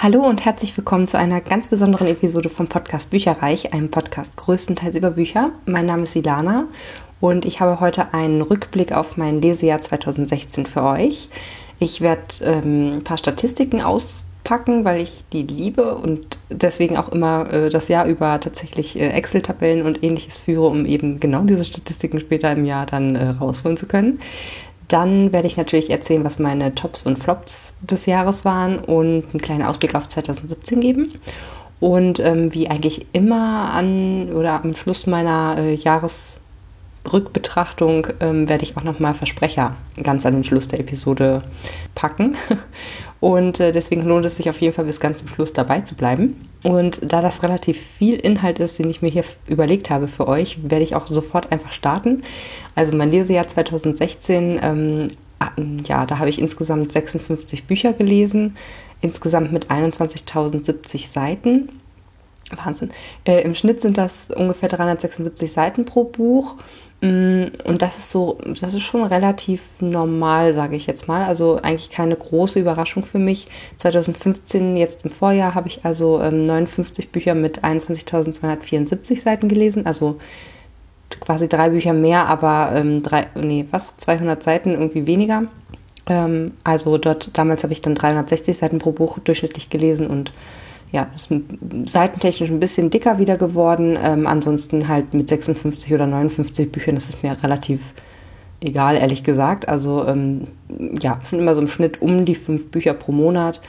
Hallo und herzlich willkommen zu einer ganz besonderen Episode vom Podcast Bücherreich, einem Podcast größtenteils über Bücher. Mein Name ist Ilana und ich habe heute einen Rückblick auf mein Lesejahr 2016 für euch. Ich werde ähm, ein paar Statistiken auspacken, weil ich die liebe und deswegen auch immer äh, das Jahr über tatsächlich äh, Excel-Tabellen und ähnliches führe, um eben genau diese Statistiken später im Jahr dann äh, rausholen zu können. Dann werde ich natürlich erzählen, was meine Tops und Flops des Jahres waren und einen kleinen Ausblick auf 2017 geben. Und ähm, wie eigentlich immer an oder am Schluss meiner äh, Jahresrückbetrachtung ähm, werde ich auch nochmal Versprecher ganz an den Schluss der Episode packen. Und äh, deswegen lohnt es sich auf jeden Fall bis ganz zum Schluss dabei zu bleiben. Und da das relativ viel Inhalt ist, den ich mir hier überlegt habe für euch, werde ich auch sofort einfach starten. Also mein Lesejahr 2016, ähm, ah, ja, da habe ich insgesamt 56 Bücher gelesen, insgesamt mit 21.070 Seiten. Wahnsinn. Äh, Im Schnitt sind das ungefähr 376 Seiten pro Buch. Mm, und das ist so, das ist schon relativ normal, sage ich jetzt mal. Also eigentlich keine große Überraschung für mich. 2015, jetzt im Vorjahr, habe ich also ähm, 59 Bücher mit 21.274 Seiten gelesen. Also quasi drei Bücher mehr, aber ähm, drei, nee, was? 200 Seiten irgendwie weniger. Ähm, also dort, damals habe ich dann 360 Seiten pro Buch durchschnittlich gelesen und ja, ist seitentechnisch ein bisschen dicker wieder geworden. Ähm, ansonsten halt mit 56 oder 59 Büchern, das ist mir relativ egal, ehrlich gesagt. Also ähm, ja, es sind immer so im Schnitt um die fünf Bücher pro Monat.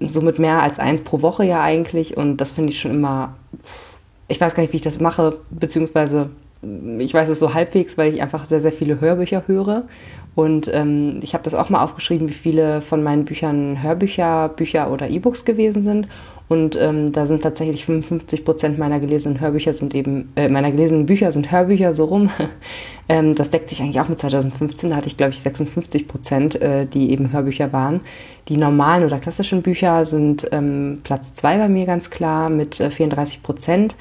Somit mehr als eins pro Woche ja eigentlich. Und das finde ich schon immer, ich weiß gar nicht, wie ich das mache, beziehungsweise ich weiß es so halbwegs, weil ich einfach sehr, sehr viele Hörbücher höre. Und ähm, ich habe das auch mal aufgeschrieben, wie viele von meinen Büchern Hörbücher, Bücher oder E-Books gewesen sind. Und ähm, da sind tatsächlich 55 Prozent meiner gelesenen Hörbücher sind eben, äh, meiner gelesenen Bücher sind Hörbücher so rum. ähm, das deckt sich eigentlich auch mit 2015. Da hatte ich, glaube ich, 56 Prozent, äh, die eben Hörbücher waren. Die normalen oder klassischen Bücher sind ähm, Platz zwei bei mir ganz klar mit äh, 34 Prozent.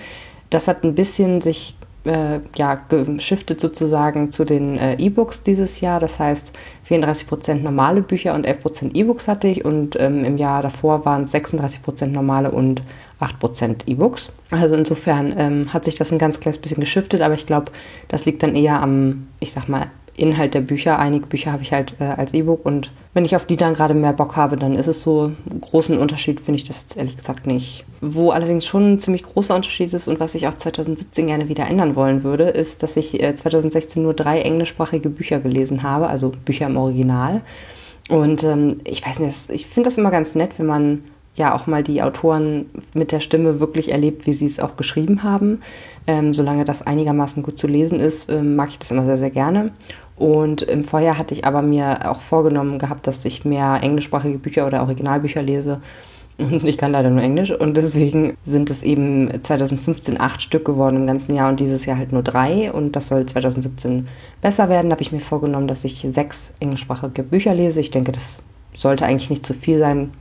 Das hat ein bisschen sich äh, ja, geschiftet sozusagen zu den äh, E-Books dieses Jahr. Das heißt, 34% normale Bücher und 11% E-Books hatte ich und ähm, im Jahr davor waren es 36% normale und 8% E-Books. Also insofern ähm, hat sich das ein ganz kleines bisschen geschiftet, aber ich glaube, das liegt dann eher am, ich sag mal, Inhalt der Bücher. Einige Bücher habe ich halt äh, als E-Book und wenn ich auf die dann gerade mehr Bock habe, dann ist es so. Großen Unterschied finde ich das jetzt ehrlich gesagt nicht. Wo allerdings schon ein ziemlich großer Unterschied ist und was ich auch 2017 gerne wieder ändern wollen würde, ist, dass ich äh, 2016 nur drei englischsprachige Bücher gelesen habe, also Bücher im Original. Und ähm, ich weiß nicht, ich finde das immer ganz nett, wenn man ja auch mal die Autoren mit der Stimme wirklich erlebt, wie sie es auch geschrieben haben. Ähm, solange das einigermaßen gut zu lesen ist, ähm, mag ich das immer sehr, sehr gerne. Und im Vorjahr hatte ich aber mir auch vorgenommen gehabt, dass ich mehr englischsprachige Bücher oder Originalbücher lese. Und ich kann leider nur Englisch. Und deswegen sind es eben 2015 acht Stück geworden im ganzen Jahr und dieses Jahr halt nur drei. Und das soll 2017 besser werden. Da habe ich mir vorgenommen, dass ich sechs englischsprachige Bücher lese. Ich denke, das sollte eigentlich nicht zu viel sein.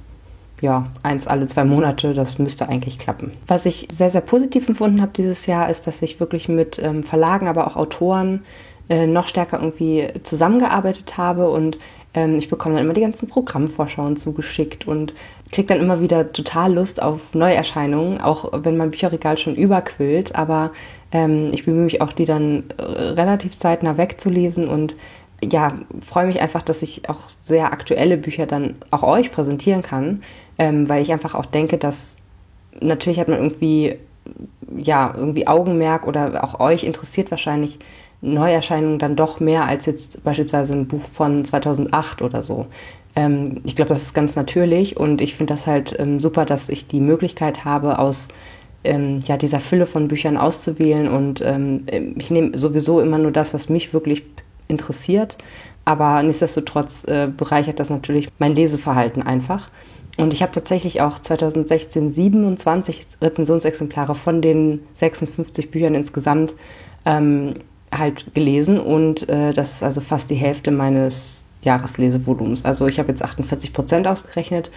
Ja, eins alle zwei Monate, das müsste eigentlich klappen. Was ich sehr, sehr positiv empfunden habe dieses Jahr, ist, dass ich wirklich mit ähm, Verlagen, aber auch Autoren äh, noch stärker irgendwie zusammengearbeitet habe und ähm, ich bekomme dann immer die ganzen Programmvorschauen zugeschickt und kriege dann immer wieder total Lust auf Neuerscheinungen, auch wenn mein Bücherregal schon überquillt, aber ähm, ich bemühe mich auch, die dann äh, relativ zeitnah wegzulesen und ja, freue mich einfach, dass ich auch sehr aktuelle Bücher dann auch euch präsentieren kann, ähm, weil ich einfach auch denke, dass natürlich hat man irgendwie ja irgendwie Augenmerk oder auch euch interessiert wahrscheinlich Neuerscheinungen dann doch mehr als jetzt beispielsweise ein Buch von 2008 oder so. Ähm, ich glaube, das ist ganz natürlich und ich finde das halt ähm, super, dass ich die Möglichkeit habe, aus ähm, ja, dieser Fülle von Büchern auszuwählen und ähm, ich nehme sowieso immer nur das, was mich wirklich interessiert, aber nichtsdestotrotz äh, bereichert das natürlich mein Leseverhalten einfach. Und ich habe tatsächlich auch 2016 27 Rezensionsexemplare von den 56 Büchern insgesamt ähm, halt gelesen und äh, das ist also fast die Hälfte meines Jahreslesevolumens. Also ich habe jetzt 48 Prozent ausgerechnet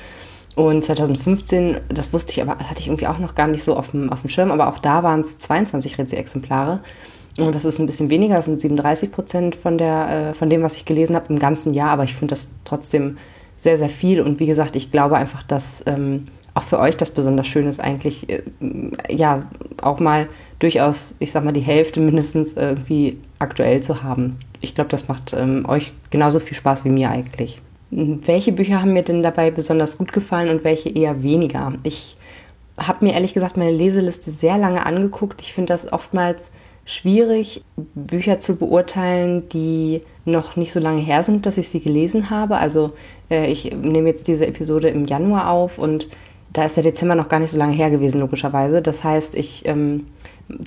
und 2015, das wusste ich aber, hatte ich irgendwie auch noch gar nicht so auf dem, auf dem Schirm, aber auch da waren es 22 Rezi-Exemplare. Und das ist ein bisschen weniger, das sind 37 Prozent von, äh, von dem, was ich gelesen habe im ganzen Jahr, aber ich finde das trotzdem sehr, sehr viel. Und wie gesagt, ich glaube einfach, dass ähm, auch für euch das besonders schön ist, eigentlich äh, ja auch mal durchaus, ich sag mal, die Hälfte mindestens irgendwie aktuell zu haben. Ich glaube, das macht ähm, euch genauso viel Spaß wie mir eigentlich. Welche Bücher haben mir denn dabei besonders gut gefallen und welche eher weniger? Ich habe mir ehrlich gesagt meine Leseliste sehr lange angeguckt. Ich finde das oftmals schwierig, Bücher zu beurteilen, die noch nicht so lange her sind, dass ich sie gelesen habe. Also äh, ich nehme jetzt diese Episode im Januar auf und da ist der Dezember noch gar nicht so lange her gewesen, logischerweise. Das heißt, ich ähm,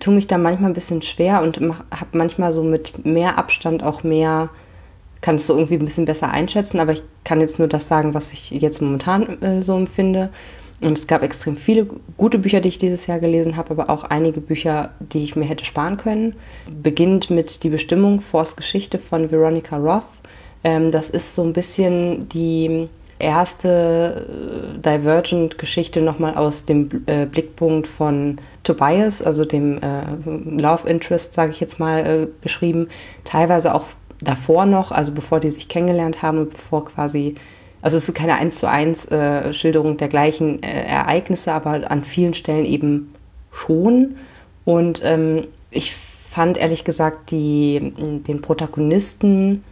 tue mich da manchmal ein bisschen schwer und habe manchmal so mit mehr Abstand auch mehr, kann es so irgendwie ein bisschen besser einschätzen, aber ich kann jetzt nur das sagen, was ich jetzt momentan äh, so empfinde. Und es gab extrem viele gute Bücher, die ich dieses Jahr gelesen habe, aber auch einige Bücher, die ich mir hätte sparen können. Beginnt mit Die Bestimmung, Force Geschichte von Veronica Roth. Ähm, das ist so ein bisschen die erste äh, Divergent-Geschichte nochmal aus dem äh, Blickpunkt von Tobias, also dem äh, Love Interest, sage ich jetzt mal, beschrieben. Teilweise auch davor noch, also bevor die sich kennengelernt haben und bevor quasi also es ist keine eins zu eins äh, Schilderung der gleichen äh, Ereignisse, aber an vielen Stellen eben schon. Und ähm, ich fand ehrlich gesagt die, den Protagonisten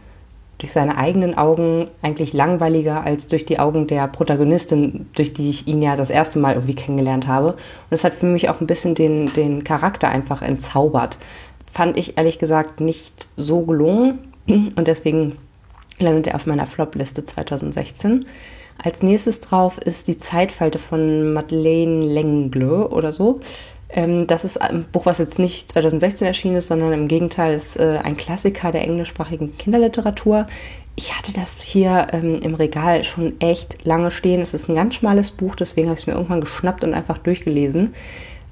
durch seine eigenen Augen eigentlich langweiliger als durch die Augen der Protagonistin, durch die ich ihn ja das erste Mal irgendwie kennengelernt habe. Und es hat für mich auch ein bisschen den, den Charakter einfach entzaubert. Fand ich ehrlich gesagt nicht so gelungen. Und deswegen landet er auf meiner Flop-Liste 2016. Als nächstes drauf ist die Zeitfalte von Madeleine Lengle oder so. Ähm, das ist ein Buch, was jetzt nicht 2016 erschienen ist, sondern im Gegenteil ist äh, ein Klassiker der englischsprachigen Kinderliteratur. Ich hatte das hier ähm, im Regal schon echt lange stehen. Es ist ein ganz schmales Buch, deswegen habe ich es mir irgendwann geschnappt und einfach durchgelesen.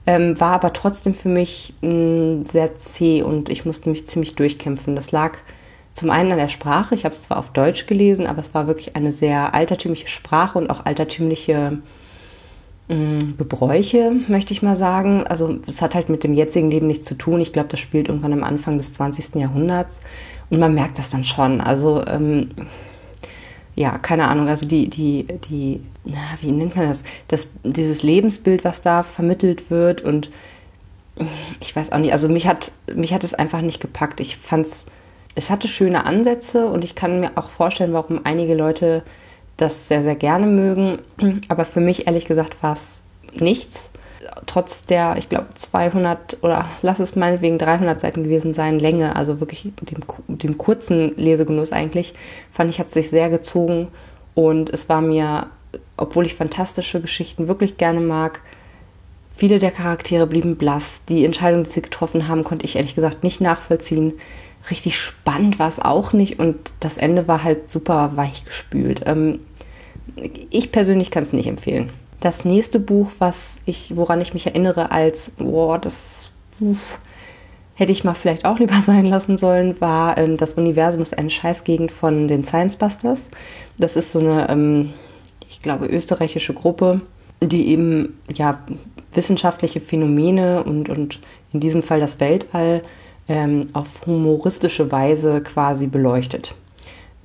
Ähm, war aber trotzdem für mich mm, sehr zäh und ich musste mich ziemlich durchkämpfen. Das lag zum einen an der Sprache. Ich habe es zwar auf Deutsch gelesen, aber es war wirklich eine sehr altertümliche Sprache und auch altertümliche mh, mm, Gebräuche, möchte ich mal sagen. Also es hat halt mit dem jetzigen Leben nichts zu tun. Ich glaube, das spielt irgendwann am Anfang des 20. Jahrhunderts und man merkt das dann schon. Also ähm, ja, keine Ahnung, also die, die, die, na, wie nennt man das? das? Dieses Lebensbild, was da vermittelt wird und ich weiß auch nicht, also mich hat, mich hat es einfach nicht gepackt. Ich fand es es hatte schöne Ansätze und ich kann mir auch vorstellen, warum einige Leute das sehr, sehr gerne mögen. Aber für mich, ehrlich gesagt, war es nichts. Trotz der, ich glaube, 200 oder lass es meinetwegen 300 Seiten gewesen sein, Länge, also wirklich dem, dem kurzen Lesegenuss eigentlich, fand ich, hat sich sehr gezogen. Und es war mir, obwohl ich fantastische Geschichten wirklich gerne mag, viele der Charaktere blieben blass. Die Entscheidung, die sie getroffen haben, konnte ich ehrlich gesagt nicht nachvollziehen richtig spannend war es auch nicht und das Ende war halt super weich gespült. Ähm, ich persönlich kann es nicht empfehlen. Das nächste Buch, was ich, woran ich mich erinnere, als, boah, das uff, hätte ich mal vielleicht auch lieber sein lassen sollen, war ähm, Das Universum ist eine Scheißgegend von den Science Busters. Das ist so eine, ähm, ich glaube, österreichische Gruppe, die eben ja wissenschaftliche Phänomene und, und in diesem Fall das Weltall ähm, auf humoristische Weise quasi beleuchtet.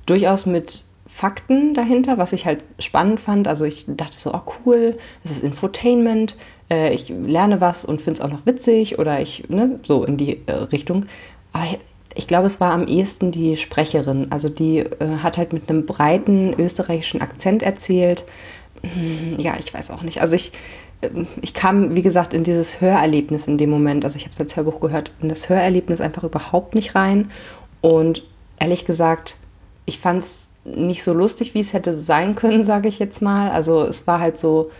Durchaus mit Fakten dahinter, was ich halt spannend fand. Also ich dachte so, oh cool, es ist Infotainment, äh, ich lerne was und finde es auch noch witzig oder ich, ne, so in die äh, Richtung. Aber ich glaube, es war am ehesten die Sprecherin. Also die äh, hat halt mit einem breiten österreichischen Akzent erzählt. Hm, ja, ich weiß auch nicht. Also ich ich kam, wie gesagt, in dieses Hörerlebnis in dem Moment, also ich habe es als Hörbuch gehört, in das Hörerlebnis einfach überhaupt nicht rein. Und ehrlich gesagt, ich fand es nicht so lustig, wie es hätte sein können, sage ich jetzt mal. Also es war halt so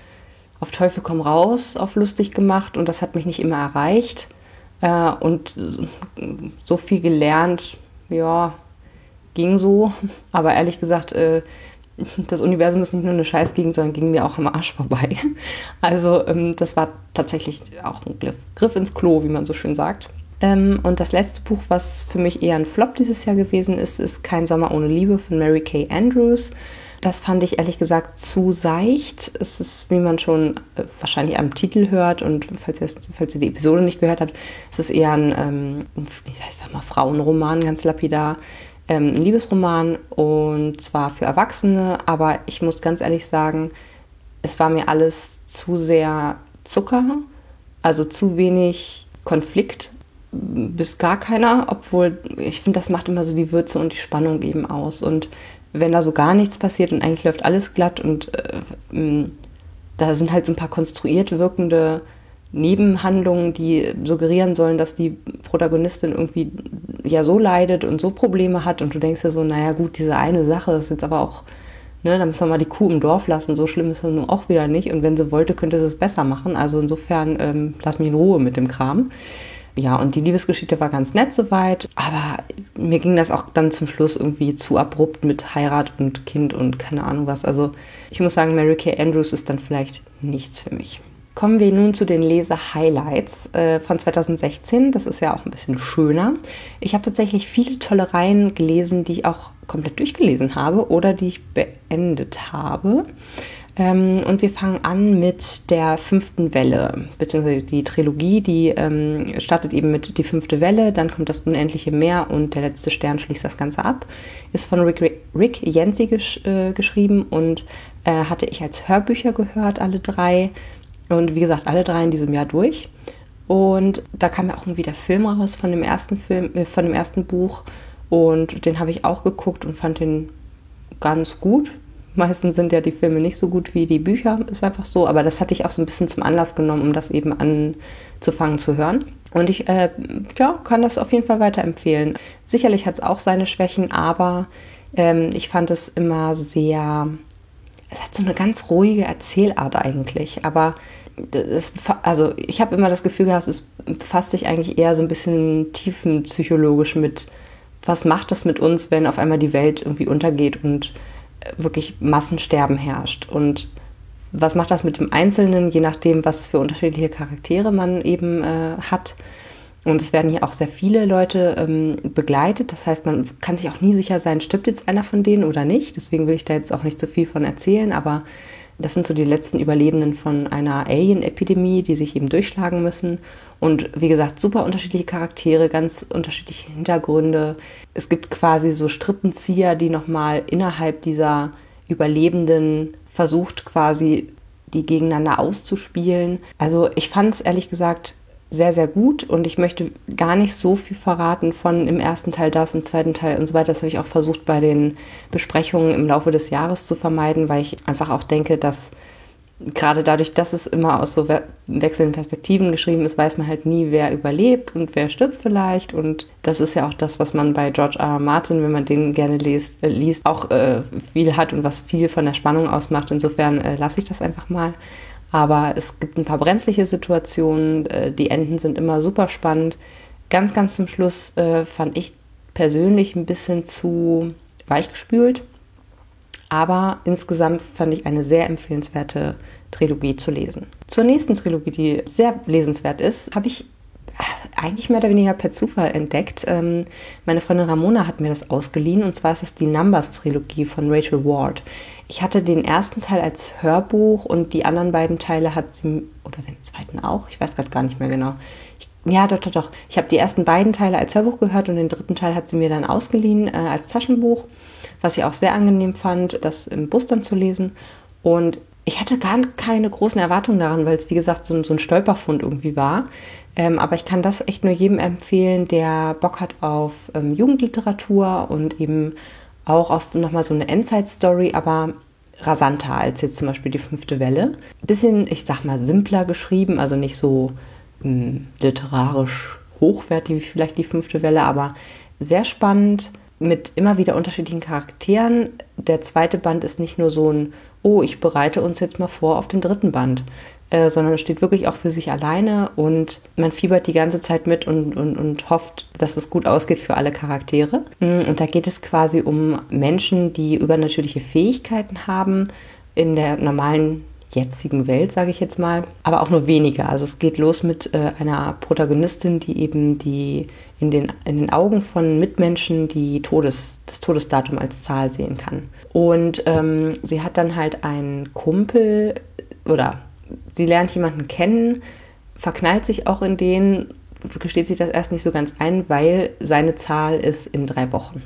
auf Teufel komm raus, auf lustig gemacht und das hat mich nicht immer erreicht. Äh, und so viel gelernt, ja, ging so. Aber ehrlich gesagt, äh, das Universum ist nicht nur eine Scheißgegend, sondern ging mir auch am Arsch vorbei. Also ähm, das war tatsächlich auch ein Griff, Griff ins Klo, wie man so schön sagt. Ähm, und das letzte Buch, was für mich eher ein Flop dieses Jahr gewesen ist, ist Kein Sommer ohne Liebe von Mary Kay Andrews. Das fand ich ehrlich gesagt zu seicht. Es ist, wie man schon äh, wahrscheinlich am Titel hört und falls ihr, falls ihr die Episode nicht gehört habt, es ist eher ein, ähm, ich sag mal, Frauenroman, ganz lapidar ähm, ein Liebesroman und zwar für Erwachsene, aber ich muss ganz ehrlich sagen, es war mir alles zu sehr Zucker, also zu wenig Konflikt bis gar keiner, obwohl ich finde, das macht immer so die Würze und die Spannung eben aus. Und wenn da so gar nichts passiert und eigentlich läuft alles glatt und äh, da sind halt so ein paar konstruiert wirkende Nebenhandlungen, die suggerieren sollen, dass die Protagonistin irgendwie ja so leidet und so Probleme hat und du denkst ja so, naja gut, diese eine Sache ist jetzt aber auch, ne, da müssen wir mal die Kuh im Dorf lassen, so schlimm ist das nun auch wieder nicht und wenn sie wollte, könnte sie es besser machen, also insofern ähm, lass mich in Ruhe mit dem Kram. Ja, und die Liebesgeschichte war ganz nett soweit, aber mir ging das auch dann zum Schluss irgendwie zu abrupt mit Heirat und Kind und keine Ahnung was. Also ich muss sagen, Mary Kay Andrews ist dann vielleicht nichts für mich. Kommen wir nun zu den Lese-Highlights äh, von 2016. Das ist ja auch ein bisschen schöner. Ich habe tatsächlich viele tolle Reihen gelesen, die ich auch komplett durchgelesen habe oder die ich beendet habe. Ähm, und wir fangen an mit der fünften Welle, beziehungsweise die Trilogie, die ähm, startet eben mit Die fünfte Welle, dann kommt das Unendliche Meer und Der letzte Stern schließt das Ganze ab. Ist von Rick, Rick Yancey gesch äh, geschrieben und äh, hatte ich als Hörbücher gehört, alle drei. Und wie gesagt, alle drei in diesem Jahr durch. Und da kam ja auch irgendwie der Film raus von dem ersten Film, äh, von dem ersten Buch. Und den habe ich auch geguckt und fand den ganz gut. Meistens sind ja die Filme nicht so gut wie die Bücher, ist einfach so. Aber das hatte ich auch so ein bisschen zum Anlass genommen, um das eben anzufangen zu hören. Und ich äh, ja, kann das auf jeden Fall weiterempfehlen. Sicherlich hat es auch seine Schwächen, aber ähm, ich fand es immer sehr. Es hat so eine ganz ruhige Erzählart eigentlich, aber das, also ich habe immer das Gefühl gehabt, es befasst sich eigentlich eher so ein bisschen tiefenpsychologisch mit, was macht das mit uns, wenn auf einmal die Welt irgendwie untergeht und äh, wirklich Massensterben herrscht und was macht das mit dem Einzelnen, je nachdem, was für unterschiedliche Charaktere man eben äh, hat. Und es werden hier auch sehr viele Leute ähm, begleitet. Das heißt, man kann sich auch nie sicher sein, stirbt jetzt einer von denen oder nicht. Deswegen will ich da jetzt auch nicht zu viel von erzählen. Aber das sind so die letzten Überlebenden von einer Alien-Epidemie, die sich eben durchschlagen müssen. Und wie gesagt, super unterschiedliche Charaktere, ganz unterschiedliche Hintergründe. Es gibt quasi so Strippenzieher, die nochmal innerhalb dieser Überlebenden versucht quasi die gegeneinander auszuspielen. Also ich fand es ehrlich gesagt sehr, sehr gut und ich möchte gar nicht so viel verraten von im ersten Teil das, im zweiten Teil und so weiter. Das habe ich auch versucht bei den Besprechungen im Laufe des Jahres zu vermeiden, weil ich einfach auch denke, dass gerade dadurch, dass es immer aus so wechselnden Perspektiven geschrieben ist, weiß man halt nie, wer überlebt und wer stirbt vielleicht. Und das ist ja auch das, was man bei George R. R. Martin, wenn man den gerne liest, äh, liest auch äh, viel hat und was viel von der Spannung ausmacht. Insofern äh, lasse ich das einfach mal. Aber es gibt ein paar brenzliche Situationen. Äh, die Enden sind immer super spannend. Ganz, ganz zum Schluss äh, fand ich persönlich ein bisschen zu weichgespült. Aber insgesamt fand ich eine sehr empfehlenswerte Trilogie zu lesen. Zur nächsten Trilogie, die sehr lesenswert ist, habe ich eigentlich mehr oder weniger per Zufall entdeckt. Ähm, meine Freundin Ramona hat mir das ausgeliehen und zwar ist das die Numbers-Trilogie von Rachel Ward. Ich hatte den ersten Teil als Hörbuch und die anderen beiden Teile hat sie, oder den zweiten auch, ich weiß gerade gar nicht mehr genau. Ich, ja, doch, doch, doch. Ich habe die ersten beiden Teile als Hörbuch gehört und den dritten Teil hat sie mir dann ausgeliehen äh, als Taschenbuch, was ich auch sehr angenehm fand, das im Bus dann zu lesen. Und ich hatte gar keine großen Erwartungen daran, weil es wie gesagt so, so ein Stolperfund irgendwie war. Ähm, aber ich kann das echt nur jedem empfehlen, der Bock hat auf ähm, Jugendliteratur und eben auch auf nochmal so eine Endzeit-Story, aber rasanter als jetzt zum Beispiel die fünfte Welle. Bisschen, ich sag mal, simpler geschrieben, also nicht so mh, hm, literarisch hochwertig wie vielleicht die fünfte Welle, aber sehr spannend mit immer wieder unterschiedlichen Charakteren. Der zweite Band ist nicht nur so ein, oh, ich bereite uns jetzt mal vor auf den dritten Band, äh, sondern steht wirklich auch für sich alleine und man fiebert die ganze Zeit mit und, und, und hofft, dass es gut ausgeht für alle Charaktere. Mm, und da geht es quasi um Menschen, die übernatürliche Fähigkeiten haben in der normalen jetzigen Welt, sage ich jetzt mal, aber auch nur wenige. Also es geht los mit äh, einer Protagonistin, die eben die in den, in den Augen von Mitmenschen die Todes, das Todesdatum als Zahl sehen kann. Und ähm, sie hat dann halt einen Kumpel oder sie lernt jemanden kennen, verknallt sich auch in den, gesteht sich das erst nicht so ganz ein, weil seine Zahl ist in drei Wochen.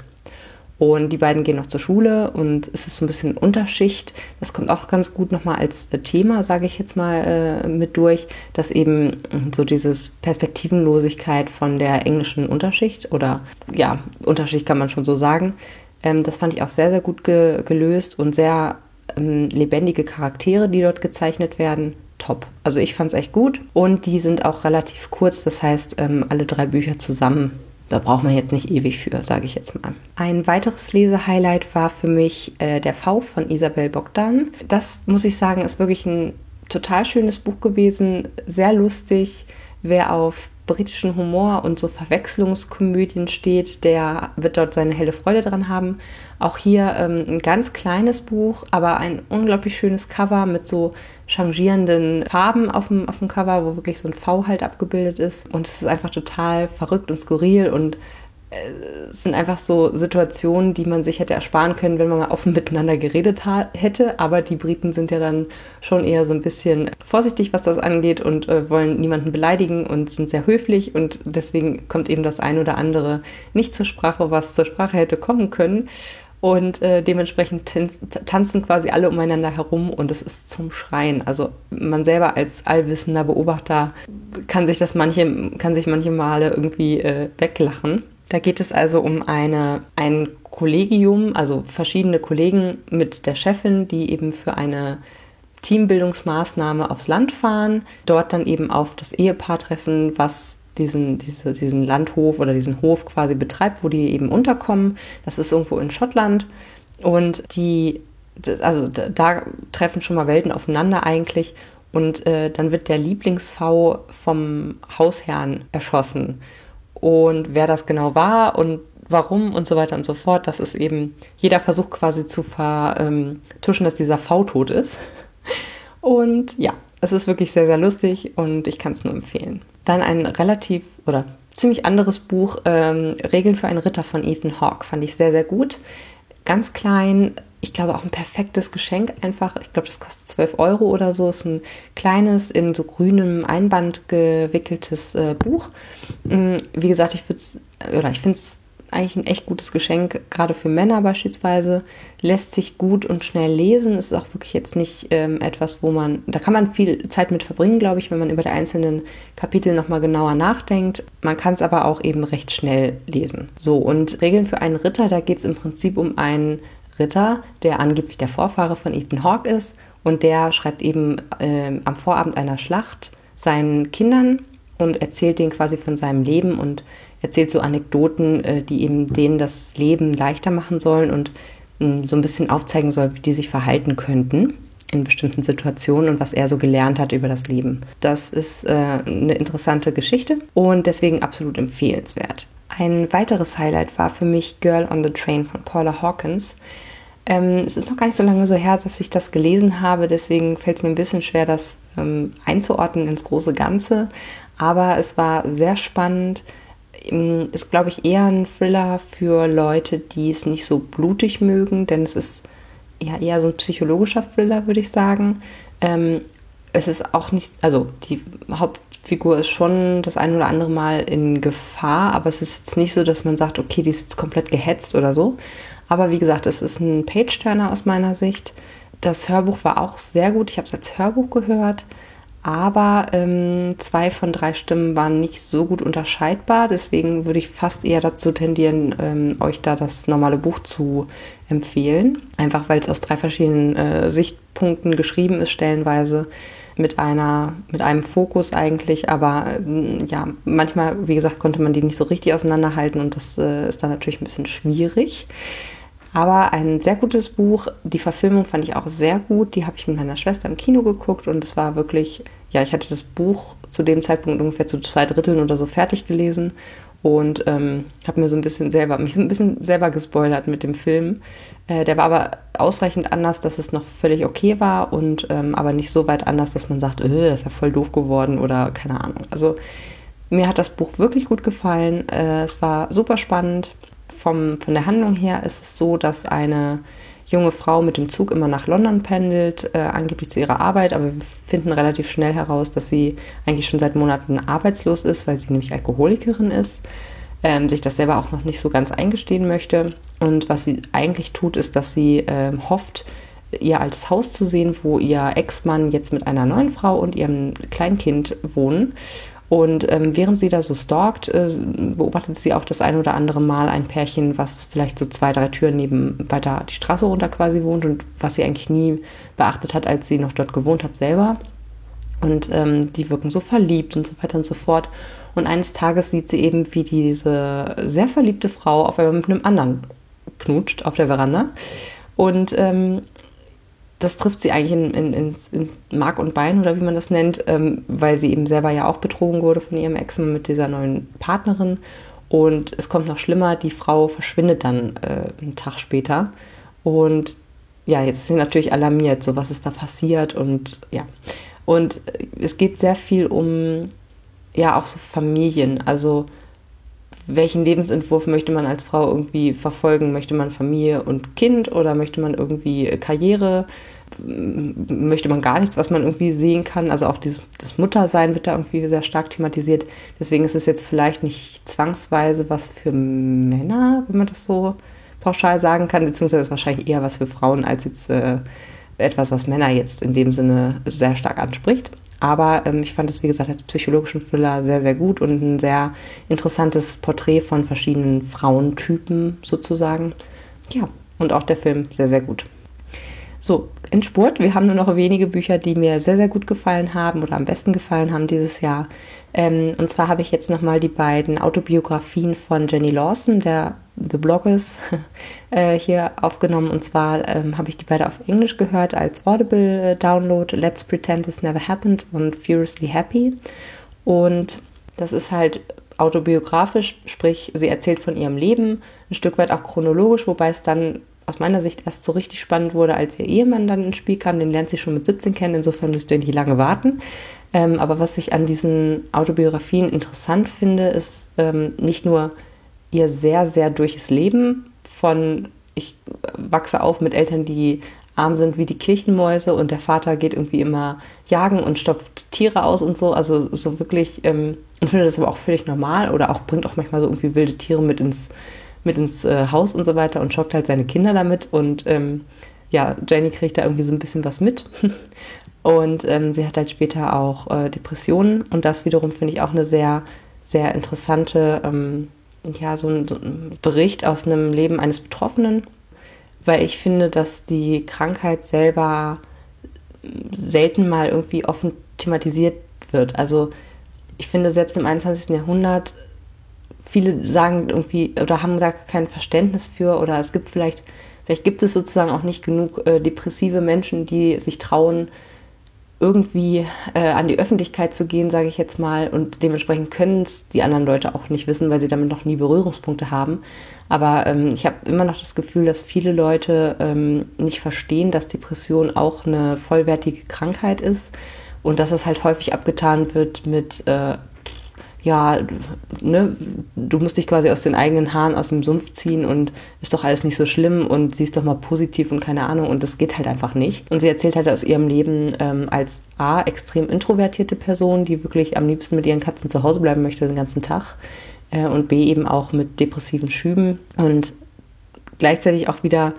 Und die beiden gehen noch zur Schule und es ist so ein bisschen Unterschicht. Das kommt auch ganz gut nochmal als äh, Thema, sage ich jetzt mal, äh, mit durch, dass eben so dieses Perspektivenlosigkeit von der englischen Unterschicht oder ja, Unterschicht kann man schon so sagen. Ähm, das fand ich auch sehr, sehr gut ge gelöst und sehr ähm, lebendige Charaktere, die dort gezeichnet werden. Top. Also ich fand es echt gut und die sind auch relativ kurz, das heißt ähm, alle drei Bücher zusammen da braucht man jetzt nicht ewig für, sage ich jetzt mal. Ein weiteres Lesehighlight war für mich äh, Der V von Isabel Bogdan. Das muss ich sagen, ist wirklich ein total schönes Buch gewesen, sehr lustig. Wer auf britischen Humor und so Verwechslungskomödien steht, der wird dort seine helle Freude dran haben. Auch hier ähm, ein ganz kleines Buch, aber ein unglaublich schönes Cover mit so changierenden Farben auf dem, auf dem Cover, wo wirklich so ein V halt abgebildet ist. Und es ist einfach total verrückt und skurril und es sind einfach so Situationen, die man sich hätte ersparen können, wenn man mal offen miteinander geredet hätte. Aber die Briten sind ja dann schon eher so ein bisschen vorsichtig, was das angeht und äh, wollen niemanden beleidigen und sind sehr höflich. Und deswegen kommt eben das ein oder andere nicht zur Sprache, was zur Sprache hätte kommen können. Und äh, dementsprechend tanzen quasi alle umeinander herum und es ist zum Schreien. Also man selber als allwissender Beobachter kann sich das manche, kann sich manche Male irgendwie äh, weglachen. Da geht es also um eine, ein Kollegium, also verschiedene Kollegen mit der Chefin, die eben für eine Teambildungsmaßnahme aufs Land fahren, dort dann eben auf das Ehepaar treffen, was diesen, diese, diesen Landhof oder diesen Hof quasi betreibt, wo die eben unterkommen. Das ist irgendwo in Schottland. Und die, also da treffen schon mal Welten aufeinander eigentlich. Und äh, dann wird der Lieblingsv vom Hausherrn erschossen. Und wer das genau war und warum und so weiter und so fort, das ist eben, jeder versucht quasi zu vertuschen, dass dieser V tot ist. Und ja, es ist wirklich sehr, sehr lustig und ich kann es nur empfehlen. Dann ein relativ oder ziemlich anderes Buch, ähm, Regeln für einen Ritter von Ethan Hawke, fand ich sehr, sehr gut. Ganz klein, ich glaube auch ein perfektes Geschenk einfach. Ich glaube, das kostet 12 Euro oder so. Ist ein kleines, in so grünem Einband gewickeltes äh, Buch. Mm, wie gesagt, ich oder ich finde es eigentlich ein echt gutes Geschenk, gerade für Männer beispielsweise. Lässt sich gut und schnell lesen. Ist auch wirklich jetzt nicht ähm, etwas, wo man, da kann man viel Zeit mit verbringen, glaube ich, wenn man über die einzelnen Kapitel nochmal genauer nachdenkt. Man kann es aber auch eben recht schnell lesen. So, und Regeln für einen Ritter, da geht es im Prinzip um einen Ritter, der angeblich der Vorfahre von Ethan Hawke ist. Und der schreibt eben äh, am Vorabend einer Schlacht seinen Kindern und erzählt denen quasi von seinem Leben und erzählt so Anekdoten, äh, die eben denen das Leben leichter machen sollen und äh, so ein bisschen aufzeigen soll, wie die sich verhalten könnten in bestimmten Situationen und was er so gelernt hat über das Leben. Das ist äh, eine interessante Geschichte und deswegen absolut empfehlenswert. Ein weiteres Highlight war für mich Girl on the Train von Paula Hawkins. Ähm, es ist noch gar nicht so lange so her, dass ich das gelesen habe, deswegen fällt es mir ein bisschen schwer, das ähm, einzuordnen ins große Ganze. Aber es war sehr spannend. Ist, glaube ich, eher ein Thriller für Leute, die es nicht so blutig mögen, denn es ist ja eher so ein psychologischer Thriller, würde ich sagen. Ähm, es ist auch nicht, also die Haupt Figur ist schon das ein oder andere Mal in Gefahr, aber es ist jetzt nicht so, dass man sagt, okay, die ist jetzt komplett gehetzt oder so. Aber wie gesagt, es ist ein Page-Turner aus meiner Sicht. Das Hörbuch war auch sehr gut. Ich habe es als Hörbuch gehört, aber ähm, zwei von drei Stimmen waren nicht so gut unterscheidbar. Deswegen würde ich fast eher dazu tendieren, ähm, euch da das normale Buch zu empfehlen. Einfach weil es aus drei verschiedenen äh, Sichtpunkten geschrieben ist, stellenweise mit einer, mit einem Fokus eigentlich, aber äh, ja, manchmal, wie gesagt, konnte man die nicht so richtig auseinanderhalten und das äh, ist dann natürlich ein bisschen schwierig. Aber ein sehr gutes Buch. Die Verfilmung fand ich auch sehr gut. Die habe ich mit meiner Schwester im Kino geguckt und es war wirklich, ja, ich hatte das Buch zu dem Zeitpunkt ungefähr zu zwei Dritteln oder so fertig gelesen und ähm, habe mir so ein bisschen selber, mich so ein bisschen selber gespoilert mit dem Film. Äh, der war aber ausreichend anders, dass es noch völlig okay war und ähm, aber nicht so weit anders, dass man sagt, äh, das ist ja voll doof geworden oder keine Ahnung. Also mir hat das Buch wirklich gut gefallen. Äh, es war super spannend. Vom, von der Handlung her ist es so, dass eine junge Frau mit dem Zug immer nach London pendelt, äh, angeblich zu ihrer Arbeit, aber wir finden relativ schnell heraus, dass sie eigentlich schon seit Monaten arbeitslos ist, weil sie nämlich Alkoholikerin ist. ähm, sich das selber auch noch nicht so ganz eingestehen möchte. Und was sie eigentlich tut, ist, dass sie ähm, hofft, ihr altes Haus zu sehen, wo ihr Ex-Mann jetzt mit einer neuen Frau und ihrem Kleinkind wohnen. Und ähm, während sie da so stalkt, äh, beobachtet sie auch das ein oder andere Mal ein Pärchen, was vielleicht so zwei, drei Türen neben weiter die Straße runter quasi wohnt und was sie eigentlich nie beachtet hat, als sie noch dort gewohnt hat selber. Und ähm, die wirken so verliebt und so weiter und so fort. Und eines Tages sieht sie eben, wie diese sehr verliebte Frau auf einmal mit einem anderen knutscht auf der Veranda. Und ähm, das trifft sie eigentlich in, in, in, in, Mark und Bein oder wie man das nennt, ähm, weil sie eben selber ja auch betrogen wurde von ihrem Ex-Mann mit dieser neuen Partnerin. Und es kommt noch schlimmer, die Frau verschwindet dann äh, einen Tag später. Und ja, jetzt ist sie natürlich alarmiert, so was ist da passiert und ja. Und es geht sehr viel um, ja, auch so Familien. Also, welchen Lebensentwurf möchte man als Frau irgendwie verfolgen? Möchte man Familie und Kind oder möchte man irgendwie Karriere? Möchte man gar nichts, was man irgendwie sehen kann? Also auch dieses, das Muttersein wird da irgendwie sehr stark thematisiert. Deswegen ist es jetzt vielleicht nicht zwangsweise was für Männer, wenn man das so pauschal sagen kann, beziehungsweise ist wahrscheinlich eher was für Frauen als jetzt äh, etwas, was Männer jetzt in dem Sinne sehr stark anspricht. Aber ähm, ich fand es, wie gesagt, als psychologischen Thriller sehr, sehr gut und ein sehr interessantes Porträt von verschiedenen Frauentypen sozusagen. Ja, und auch der Film sehr, sehr gut. So, in Sport. Wir haben nur noch wenige Bücher, die mir sehr, sehr gut gefallen haben oder am besten gefallen haben dieses Jahr. Ähm, und zwar habe ich jetzt nochmal die beiden Autobiografien von Jenny Lawson, der The Bloggers, äh, hier aufgenommen. Und zwar ähm, habe ich die beide auf Englisch gehört als Audible-Download. Let's Pretend This Never Happened und Furiously Happy. Und das ist halt autobiografisch, sprich, sie erzählt von ihrem Leben, ein Stück weit auch chronologisch, wobei es dann aus meiner Sicht erst so richtig spannend wurde, als ihr Ehemann dann ins Spiel kam. Den lernt sie schon mit 17 kennen, insofern müsst ihr nicht lange warten. Ähm, aber was ich an diesen Autobiografien interessant finde, ist ähm, nicht nur ihr sehr, sehr durches Leben von, ich wachse auf mit Eltern, die arm sind wie die Kirchenmäuse und der Vater geht irgendwie immer jagen und stopft Tiere aus und so. Also so wirklich, ähm, und finde das aber auch völlig normal oder auch bringt auch manchmal so irgendwie wilde Tiere mit ins, mit ins äh, Haus und so weiter und schockt halt seine Kinder damit. Und ähm, ja, Jenny kriegt da irgendwie so ein bisschen was mit. Und ähm, sie hat halt später auch äh, Depressionen und das wiederum finde ich auch eine sehr, sehr interessante, ähm, ja, so ein, so ein Bericht aus einem Leben eines Betroffenen, weil ich finde, dass die Krankheit selber selten mal irgendwie offen thematisiert wird. Also ich finde, selbst im 21. Jahrhundert, viele sagen irgendwie oder haben da kein Verständnis für oder es gibt vielleicht, vielleicht gibt es sozusagen auch nicht genug äh, depressive Menschen, die sich trauen, irgendwie äh, an die Öffentlichkeit zu gehen, sage ich jetzt mal. Und dementsprechend können es die anderen Leute auch nicht wissen, weil sie damit noch nie Berührungspunkte haben. Aber ähm, ich habe immer noch das Gefühl, dass viele Leute ähm, nicht verstehen, dass Depression auch eine vollwertige Krankheit ist und dass es halt häufig abgetan wird mit äh, ja, ne, du musst dich quasi aus den eigenen Haaren aus dem Sumpf ziehen und ist doch alles nicht so schlimm und siehst doch mal positiv und keine Ahnung und das geht halt einfach nicht. Und sie erzählt halt aus ihrem Leben ähm, als A, extrem introvertierte Person, die wirklich am liebsten mit ihren Katzen zu Hause bleiben möchte den ganzen Tag äh, und B, eben auch mit depressiven Schüben und gleichzeitig auch wieder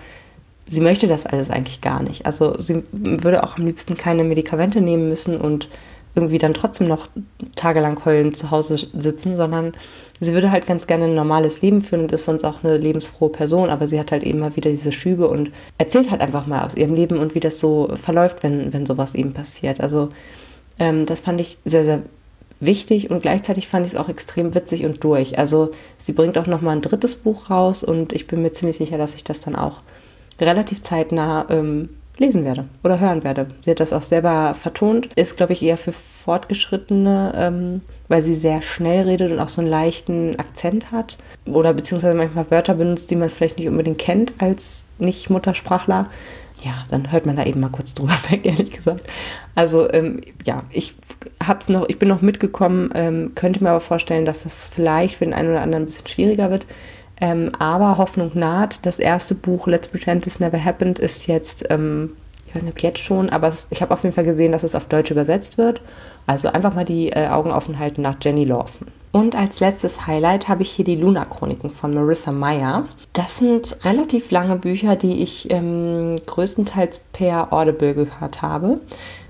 sie möchte das alles eigentlich gar nicht. Also sie würde auch am liebsten keine Medikamente nehmen müssen und irgendwie dann trotzdem noch tagelang heulend zu Hause sitzen, sondern sie würde halt ganz gerne ein normales Leben führen und ist sonst auch eine lebensfrohe Person, aber sie hat halt eben mal wieder diese Schübe und erzählt halt einfach mal aus ihrem Leben und wie das so verläuft, wenn, wenn sowas eben passiert. Also ähm, das fand ich sehr, sehr wichtig und gleichzeitig fand ich es auch extrem witzig und durch. Also sie bringt auch nochmal ein drittes Buch raus und ich bin mir ziemlich sicher, dass ich das dann auch relativ zeitnah ähm, lesen werde oder hören werde. Sie hat das auch selber vertont, ist, glaube ich, eher für Fortgeschrittene, ähm, weil sie sehr schnell redet und auch so einen leichten Akzent hat oder beziehungsweise manchmal Wörter benutzt, die man vielleicht nicht unbedingt kennt als Nicht-Muttersprachler. Ja, dann hört man da eben mal kurz drüber weg, ehrlich gesagt. Also ähm, ja, ich hab's noch, ich bin noch mitgekommen, ähm, könnte mir aber vorstellen, dass das vielleicht für den einen oder anderen ein bisschen schwieriger wird. Ähm, aber Hoffnung naht. Das erste Buch, Let's Pretend This Never Happened, ist jetzt, ähm, ich weiß nicht ob jetzt schon, aber es, ich habe auf jeden Fall gesehen, dass es auf Deutsch übersetzt wird. Also einfach mal die äh, Augen offen halten nach Jenny Lawson. Und als letztes Highlight habe ich hier die Luna-Chroniken von Marissa Meyer. Das sind relativ lange Bücher, die ich ähm, größtenteils per Audible gehört habe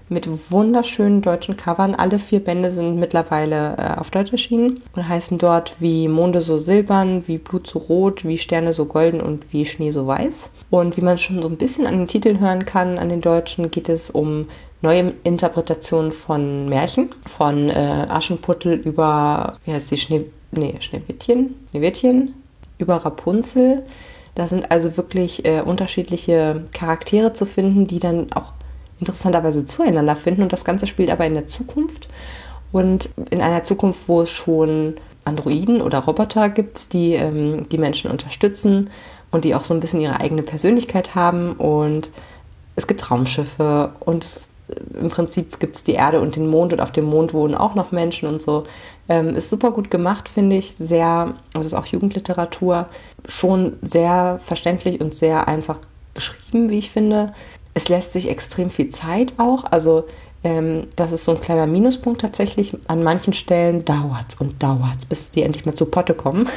mit wunderschönen deutschen Covern. Alle vier Bände sind mittlerweile äh, auf Deutsch erschienen und heißen dort wie Monde so silbern, wie Blut so rot, wie Sterne so golden und wie Schnee so weiß. Und wie man schon so ein bisschen an den Titeln hören kann, an den deutschen, geht es um neue Interpretationen von Märchen, von äh, Aschenputtel über, wie heißt die, Schnee, nee, Schneewittchen, Schneewittchen, über Rapunzel. Da sind also wirklich äh, unterschiedliche Charaktere zu finden, die dann auch interessanterweise zueinander finden. Und das Ganze spielt aber in der Zukunft und in einer Zukunft, wo es schon Androiden oder Roboter gibt, die ähm, die Menschen unterstützen und die auch so ein bisschen ihre eigene Persönlichkeit haben. Und es gibt Raumschiffe und äh, im Prinzip gibt es die Erde und den Mond und auf dem Mond wohnen auch noch Menschen und so. Ähm, ist super gut gemacht, finde ich. Sehr, das ist auch Jugendliteratur, schon sehr verständlich und sehr einfach geschrieben, wie ich finde. Es lässt sich extrem viel Zeit auch. Also ähm, das ist so ein kleiner Minuspunkt tatsächlich. An manchen Stellen dauert es und dauert es, bis die endlich mal zu Potte kommen.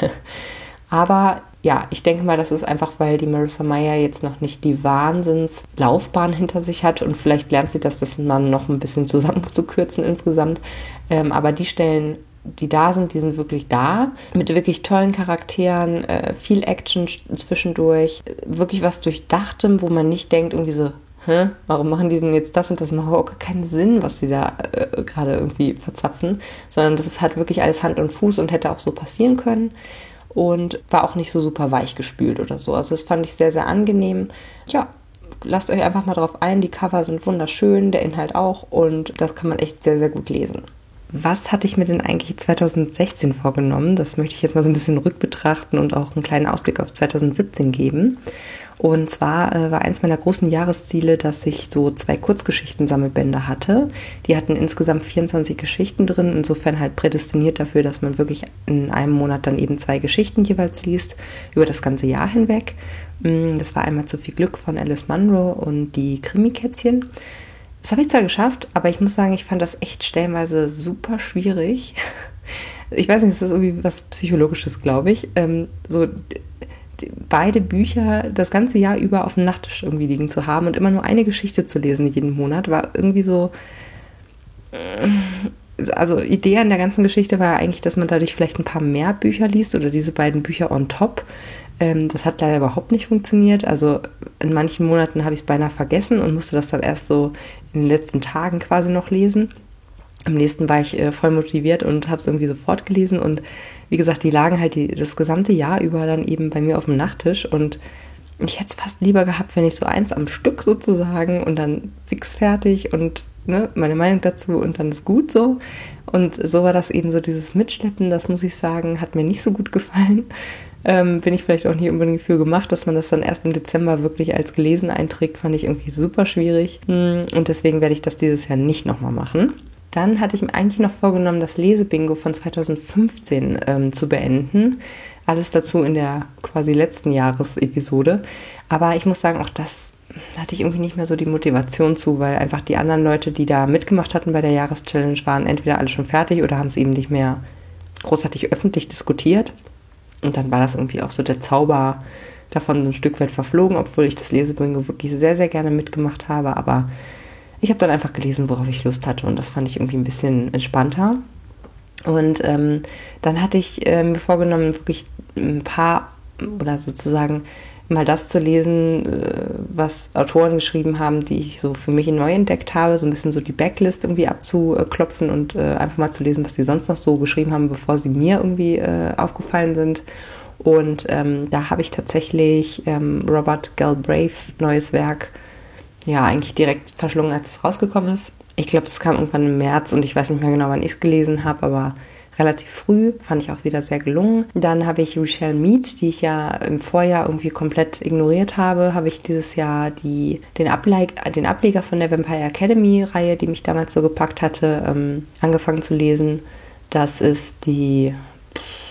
Aber ja, ich denke mal, das ist einfach, weil die Marissa Meyer jetzt noch nicht die Wahnsinnslaufbahn hinter sich hat und vielleicht lernt sie das, das man noch ein bisschen zusammenzukürzen insgesamt. Ähm, aber die Stellen, die da sind, die sind wirklich da. Mit wirklich tollen Charakteren, äh, viel Action zwischendurch, wirklich was Durchdachtem, wo man nicht denkt, irgendwie so, Hä? warum machen die denn jetzt das und das? Macht auch keinen Sinn, was sie da äh, gerade irgendwie verzapfen, sondern das ist halt wirklich alles Hand und Fuß und hätte auch so passieren können und war auch nicht so super weich gespült oder so. Also das fand ich sehr, sehr angenehm. Ja, lasst euch einfach mal drauf ein. Die Cover sind wunderschön, der Inhalt auch und das kann man echt sehr, sehr gut lesen. Was hatte ich mir denn eigentlich 2016 vorgenommen? Das möchte ich jetzt mal so ein bisschen rückbetrachten und auch einen kleinen Ausblick auf 2017 geben. Und zwar äh, war eins meiner großen Jahresziele, dass ich so zwei Kurzgeschichtensammelbände hatte. Die hatten insgesamt 24 Geschichten drin, insofern halt prädestiniert dafür, dass man wirklich in einem Monat dann eben zwei Geschichten jeweils liest, über das ganze Jahr hinweg. Mm, das war einmal zu viel Glück von Alice Munro und die Krimikätzchen. Das habe ich zwar geschafft, aber ich muss sagen, ich fand das echt stellenweise super schwierig. Ich weiß nicht, das ist irgendwie was Psychologisches, glaube ich. Ähm, so beide Bücher das ganze Jahr über auf dem Nachttisch irgendwie liegen zu haben und immer nur eine Geschichte zu lesen jeden Monat, war irgendwie so. Äh, also Idee an der ganzen Geschichte war ja eigentlich, dass man dadurch vielleicht ein paar mehr Bücher liest oder diese beiden Bücher on top. Ähm, das hat leider überhaupt nicht funktioniert. Also in manchen Monaten habe ich es beinahe vergessen und musste das dann erst so in den letzten Tagen quasi noch lesen. Am nächsten war ich äh, voll motiviert und habe es irgendwie sofort gelesen und wie gesagt, die lagen halt die, das gesamte Jahr über dann eben bei mir auf dem Nachttisch und ich hätte es fast lieber gehabt, wenn ich so eins am Stück sozusagen und dann fix fertig und ne, meine Meinung dazu und dann ist gut so. Und so war das eben so dieses Mitschleppen, das muss ich sagen, hat mir nicht so gut gefallen. Ähm, bin ich vielleicht auch nicht unbedingt für gemacht, dass man das dann erst im Dezember wirklich als gelesen einträgt, fand ich irgendwie super schwierig. Hm, und deswegen werde ich das dieses Jahr nicht nochmal machen. Dann hatte ich mir eigentlich noch vorgenommen, das Lesebingo von 2015 ähm, zu beenden. Alles dazu in der quasi letzten Jahresepisode. Aber ich muss sagen, auch das hatte ich irgendwie nicht mehr so die Motivation zu, weil einfach die anderen Leute, die da mitgemacht hatten bei der Jahreschallenge, waren entweder alle schon fertig oder haben es eben nicht mehr großartig öffentlich diskutiert. Und dann war das irgendwie auch so der Zauber davon so ein Stück weit verflogen, obwohl ich das Lesebingo wirklich sehr, sehr gerne mitgemacht habe. Aber ich habe dann einfach gelesen, worauf ich Lust hatte und das fand ich irgendwie ein bisschen entspannter. Und ähm, dann hatte ich äh, mir vorgenommen, wirklich ein paar oder sozusagen mal das zu lesen, äh, was Autoren geschrieben haben, die ich so für mich neu entdeckt habe, so ein bisschen so die Backlist irgendwie abzuklopfen und äh, einfach mal zu lesen, was die sonst noch so geschrieben haben, bevor sie mir irgendwie äh, aufgefallen sind. Und ähm, da habe ich tatsächlich ähm, Robert Galbraith neues Werk ja eigentlich direkt verschlungen, als es rausgekommen ist. Ich glaube, das kam irgendwann im März und ich weiß nicht mehr genau, wann ich es gelesen habe, aber relativ früh, fand ich auch wieder sehr gelungen. Dann habe ich Michelle Mead, die ich ja im Vorjahr irgendwie komplett ignoriert habe, habe ich dieses Jahr die, den, Ableg den Ableger von der Vampire Academy Reihe, die mich damals so gepackt hatte, ähm, angefangen zu lesen. Das ist die,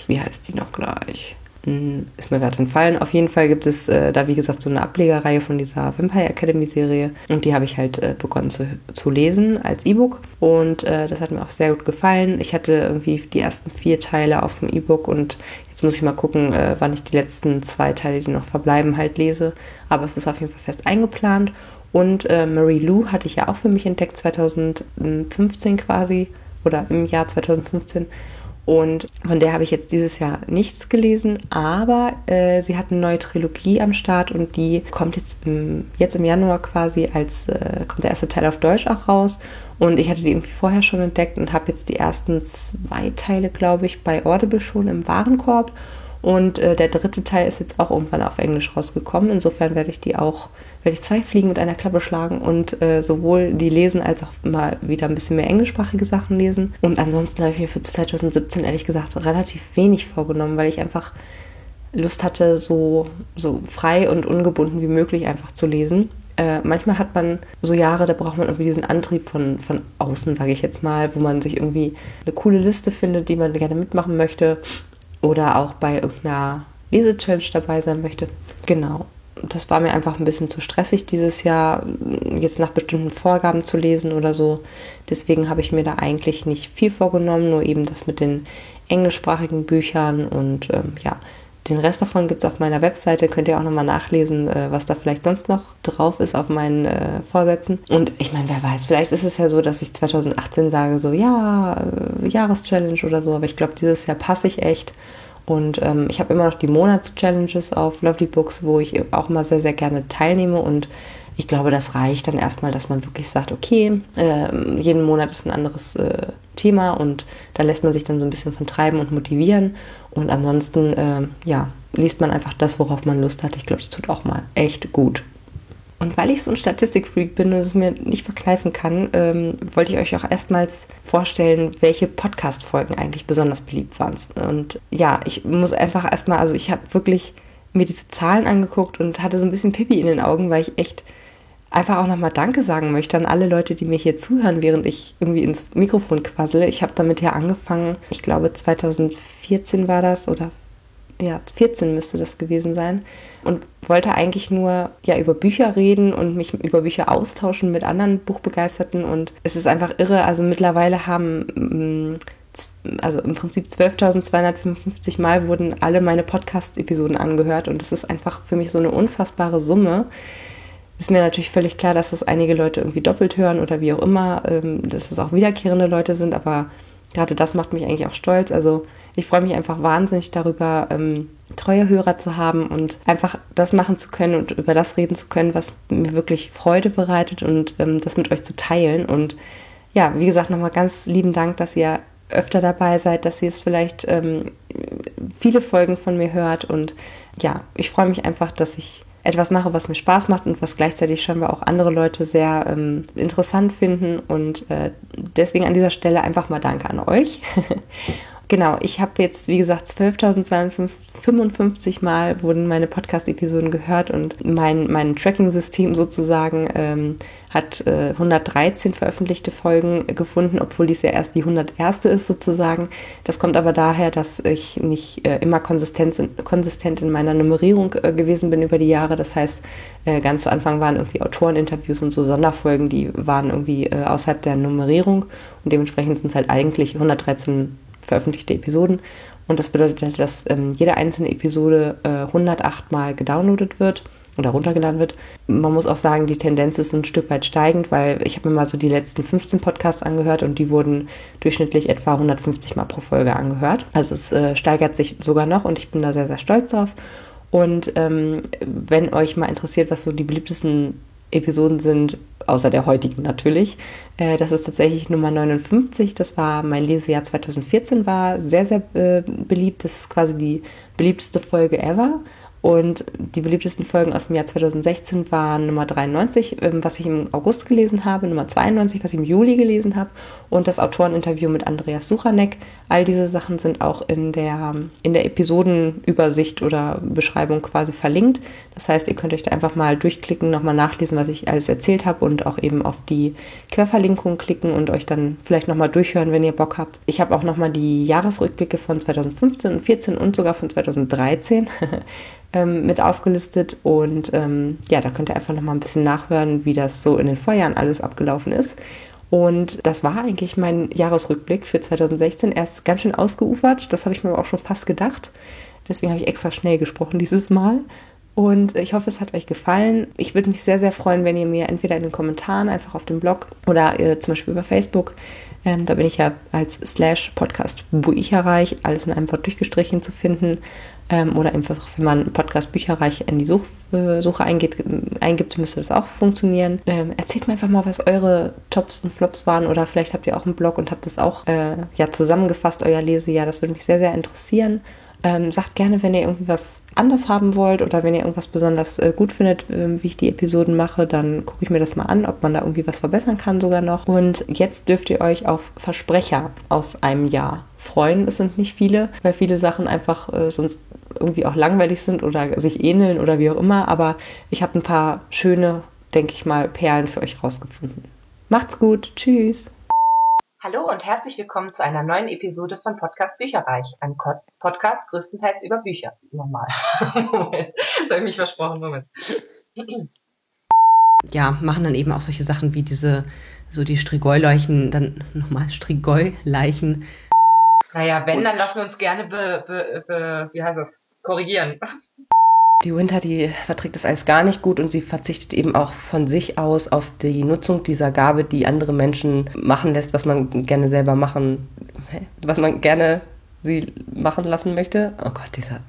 wie heißt die noch gleich? Hm, ist mir gerade entfallen. Auf jeden Fall gibt es äh, da, wie gesagt, so eine Ablegerreihe von dieser Vampire Academy Serie. Und die habe ich halt äh, begonnen zu, zu lesen als E-Book. Und äh, das hat mir auch sehr gut gefallen. Ich hatte irgendwie die ersten vier Teile auf dem E-Book und jetzt muss ich mal gucken, äh, wann ich die letzten zwei Teile, die noch verbleiben, halt lese. Aber es ist auf jeden Fall fest eingeplant. Und äh, Marie Lou hatte ich ja auch für mich entdeckt, 2015 quasi oder im Jahr 2015. Und von der habe ich jetzt dieses Jahr nichts gelesen, aber äh, sie hat eine neue Trilogie am Start und die kommt jetzt im, jetzt im Januar quasi als, äh, kommt der erste Teil auf Deutsch auch raus. Und ich hatte die irgendwie vorher schon entdeckt und habe jetzt die ersten zwei Teile, glaube ich, bei Audible schon im Warenkorb. Und äh, der dritte Teil ist jetzt auch irgendwann auf Englisch rausgekommen. Insofern werde ich die auch, werde ich zwei Fliegen mit einer Klappe schlagen und äh, sowohl die lesen als auch mal wieder ein bisschen mehr englischsprachige Sachen lesen. Und ansonsten habe ich mir für 2017 ehrlich gesagt relativ wenig vorgenommen, weil ich einfach Lust hatte, so, so frei und ungebunden wie möglich einfach zu lesen. Äh, manchmal hat man so Jahre, da braucht man irgendwie diesen Antrieb von, von außen, sage ich jetzt mal, wo man sich irgendwie eine coole Liste findet, die man gerne mitmachen möchte oder auch bei irgendeiner Lese-Challenge dabei sein möchte. Genau. Das war mir einfach ein bisschen zu stressig dieses Jahr, jetzt nach bestimmten Vorgaben zu lesen oder so. Deswegen habe ich mir da eigentlich nicht viel vorgenommen, nur eben das mit den englischsprachigen Büchern und ähm, ja, den Rest davon gibt es auf meiner Webseite, könnt ihr auch nochmal nachlesen, äh, was da vielleicht sonst noch drauf ist auf meinen äh, Vorsätzen. Und ich meine, wer weiß, vielleicht ist es ja so, dass ich 2018 sage, so ja, äh, Jahreschallenge oder so, aber ich glaube, dieses Jahr passe ich echt. Und ähm, ich habe immer noch die Monatschallenges auf Lovely Books, wo ich auch mal sehr, sehr gerne teilnehme und ich glaube, das reicht dann erstmal, dass man wirklich sagt, okay, äh, jeden Monat ist ein anderes äh, Thema und da lässt man sich dann so ein bisschen von treiben und motivieren. Und ansonsten, äh, ja, liest man einfach das, worauf man Lust hat. Ich glaube, das tut auch mal echt gut. Und weil ich so ein Statistikfreak bin und es mir nicht verkneifen kann, ähm, wollte ich euch auch erstmals vorstellen, welche Podcast-Folgen eigentlich besonders beliebt waren. Und ja, ich muss einfach erstmal, also ich habe wirklich mir diese Zahlen angeguckt und hatte so ein bisschen Pipi in den Augen, weil ich echt einfach auch nochmal Danke sagen möchte an alle Leute, die mir hier zuhören, während ich irgendwie ins Mikrofon quassele. Ich habe damit ja angefangen, ich glaube 2014 war das oder ja, 14 müsste das gewesen sein und wollte eigentlich nur ja über Bücher reden und mich über Bücher austauschen mit anderen Buchbegeisterten. Und es ist einfach irre, also mittlerweile haben mm, also im Prinzip 12.255 Mal wurden alle meine Podcast-Episoden angehört. Und das ist einfach für mich so eine unfassbare Summe, ist mir natürlich völlig klar, dass das einige Leute irgendwie doppelt hören oder wie auch immer, ähm, dass es auch wiederkehrende Leute sind, aber gerade das macht mich eigentlich auch stolz. Also ich freue mich einfach wahnsinnig darüber, ähm, treue Hörer zu haben und einfach das machen zu können und über das reden zu können, was mir wirklich Freude bereitet und ähm, das mit euch zu teilen. Und ja, wie gesagt, nochmal ganz lieben Dank, dass ihr öfter dabei seid, dass ihr es vielleicht ähm, viele Folgen von mir hört. Und ja, ich freue mich einfach, dass ich etwas mache, was mir Spaß macht und was gleichzeitig scheinbar auch andere Leute sehr ähm, interessant finden. Und äh, deswegen an dieser Stelle einfach mal Danke an euch. Genau, ich habe jetzt, wie gesagt, 12.255 Mal wurden meine Podcast-Episoden gehört und mein, mein Tracking-System sozusagen ähm, hat äh, 113 veröffentlichte Folgen gefunden, obwohl dies ja erst die 101. ist sozusagen. Das kommt aber daher, dass ich nicht äh, immer konsistent, konsistent in meiner Nummerierung äh, gewesen bin über die Jahre. Das heißt, äh, ganz zu Anfang waren irgendwie Autoreninterviews und so Sonderfolgen, die waren irgendwie äh, außerhalb der Nummerierung und dementsprechend sind es halt eigentlich 113 veröffentlichte Episoden. Und das bedeutet halt, dass ähm, jede einzelne Episode äh, 108 Mal gedownloadet wird oder runtergeladen wird. Man muss auch sagen, die Tendenz ist ein Stück weit steigend, weil ich habe mir mal so die letzten 15 Podcasts angehört und die wurden durchschnittlich etwa 150 Mal pro Folge angehört. Also es äh, steigert sich sogar noch und ich bin da sehr, sehr stolz drauf. Und ähm, wenn euch mal interessiert, was so die beliebtesten Episoden sind, außer der heutigen natürlich. Äh, das ist tatsächlich Nummer 59. Das war mein Lesejahr 2014, war sehr, sehr äh, beliebt. Das ist quasi die beliebteste Folge ever. Und die beliebtesten Folgen aus dem Jahr 2016 waren Nummer 93, ähm, was ich im August gelesen habe, Nummer 92, was ich im Juli gelesen habe und das Autoreninterview mit Andreas Suchanek. All diese Sachen sind auch in der, in der Episodenübersicht oder Beschreibung quasi verlinkt. Das heißt, ihr könnt euch da einfach mal durchklicken, nochmal nachlesen, was ich alles erzählt habe und auch eben auf die Querverlinkung klicken und euch dann vielleicht nochmal durchhören, wenn ihr Bock habt. Ich habe auch nochmal die Jahresrückblicke von 2015 und 14 und sogar von 2013 ähm, mit aufgelistet. Und ähm, ja, da könnt ihr einfach nochmal ein bisschen nachhören, wie das so in den Vorjahren alles abgelaufen ist. Und das war eigentlich mein Jahresrückblick für 2016. Er ist ganz schön ausgeufert. Das habe ich mir aber auch schon fast gedacht. Deswegen habe ich extra schnell gesprochen dieses Mal. Und ich hoffe, es hat euch gefallen. Ich würde mich sehr, sehr freuen, wenn ihr mir entweder in den Kommentaren einfach auf dem Blog oder äh, zum Beispiel über Facebook, ähm, da bin ich ja als Slash Podcast Bücherreich, alles in einem Wort durchgestrichen zu finden, ähm, oder einfach, wenn man Podcast Bücherreich in die Such, äh, Suche eingeht, eingibt, müsste das auch funktionieren. Ähm, erzählt mir einfach mal, was eure Tops und Flops waren oder vielleicht habt ihr auch einen Blog und habt das auch äh, ja, zusammengefasst, euer Lesejahr. Das würde mich sehr, sehr interessieren. Ähm, sagt gerne, wenn ihr irgendwas anders haben wollt oder wenn ihr irgendwas besonders äh, gut findet, äh, wie ich die Episoden mache, dann gucke ich mir das mal an, ob man da irgendwie was verbessern kann sogar noch. Und jetzt dürft ihr euch auf Versprecher aus einem Jahr freuen. Es sind nicht viele, weil viele Sachen einfach äh, sonst irgendwie auch langweilig sind oder sich ähneln oder wie auch immer. Aber ich habe ein paar schöne, denke ich mal, Perlen für euch rausgefunden. Macht's gut. Tschüss. Hallo und herzlich willkommen zu einer neuen Episode von Podcast Bücherreich, ein Podcast größtenteils über Bücher. Nochmal. Moment, das habe ich mich versprochen. Moment. Ja, machen dann eben auch solche Sachen wie diese, so die Strigoi-Leichen, dann nochmal Strigoi-Leichen. Naja, wenn, dann lassen wir uns gerne be, be, be, wie heißt das, korrigieren. Die Winter, die verträgt das alles gar nicht gut und sie verzichtet eben auch von sich aus auf die Nutzung dieser Gabe, die andere Menschen machen lässt, was man gerne selber machen, was man gerne sie machen lassen möchte. Oh Gott, dieser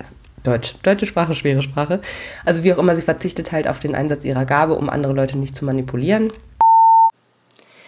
Deutsch. Deutsche Sprache, schwere Sprache. Also wie auch immer, sie verzichtet halt auf den Einsatz ihrer Gabe, um andere Leute nicht zu manipulieren.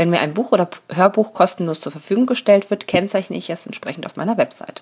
Wenn mir ein Buch oder Hörbuch kostenlos zur Verfügung gestellt wird, kennzeichne ich es entsprechend auf meiner Website.